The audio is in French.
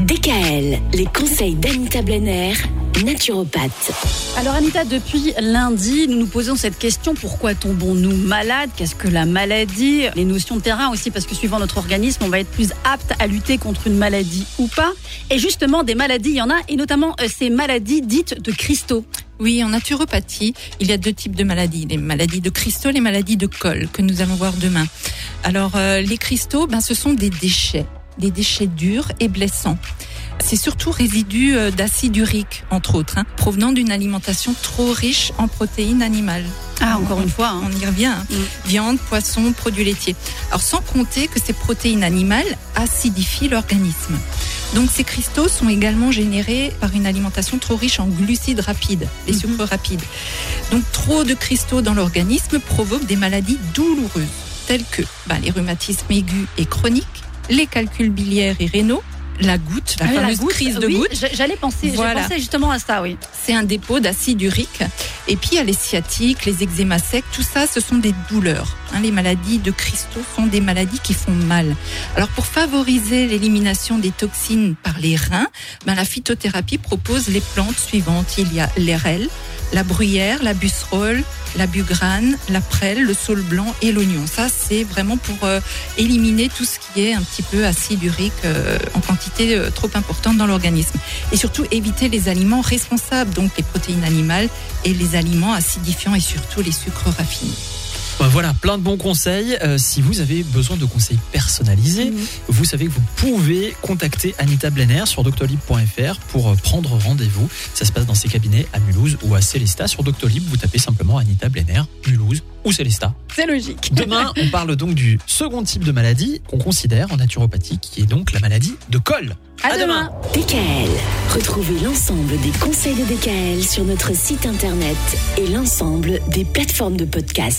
DKL, les conseils d'Anita Blenner, naturopathe. Alors Anita, depuis lundi, nous nous posons cette question, pourquoi tombons-nous malades? Qu'est-ce que la maladie? Les notions de terrain aussi, parce que suivant notre organisme, on va être plus apte à lutter contre une maladie ou pas. Et justement, des maladies, il y en a, et notamment euh, ces maladies dites de cristaux. Oui, en naturopathie, il y a deux types de maladies, les maladies de cristaux, les maladies de colle, que nous allons voir demain. Alors, euh, les cristaux, ben, ce sont des déchets des déchets durs et blessants. C'est surtout résidus euh, d'acide urique, entre autres, hein, provenant d'une alimentation trop riche en protéines animales. Ah, encore une fois, hein. on y revient. Hein. Mm. Viande, poisson, produits laitiers. Alors, sans compter que ces protéines animales acidifient l'organisme. Donc, ces cristaux sont également générés par une alimentation trop riche en glucides rapides, les mm-hmm. sucres rapides. Donc, trop de cristaux dans l'organisme provoquent des maladies douloureuses, telles que bah, les rhumatismes aigus et chroniques, les calculs biliaires et rénaux, la goutte, la ah fameuse crise de goutte. J'allais penser, voilà. justement à ça, oui. C'est un dépôt d'acide urique. Et puis il y a les sciatiques, les eczémas secs, tout ça, ce sont des douleurs. Hein, les maladies de cristaux sont des maladies qui font mal. Alors pour favoriser l'élimination des toxines par les reins, ben, la phytothérapie propose les plantes suivantes. Il y a l'érel, la bruyère, la busserole, la bugrane, la prêle, le saule blanc et l'oignon. Ça, c'est vraiment pour euh, éliminer tout ce qui est un petit peu acide urique euh, en quantité euh, trop importante dans l'organisme. Et surtout, éviter les aliments responsables, donc les protéines animales et les aliments acidifiants et surtout les sucres raffinés. Bah, voilà, plein de bons conseils. Euh, si vous avez besoin de conseils personnalisés, mhm. vous savez que vous pouvez contacter Anita Blenner sur doctolib.fr pour euh, prendre rendez-vous. Ça se passe dans ses cabinets à Mulhouse ou à Célesta. Sur Doctolib, vous tapez simplement Anita Blenner, Mulhouse ou Célesta. C'est logique. Demain, on parle donc du second type de maladie qu'on considère en naturopathie, qui est donc la maladie de col. À, demain. DKL. Retrouvez l'ensemble des conseils de DKL sur notre site internet et l'ensemble des plateformes de podcast.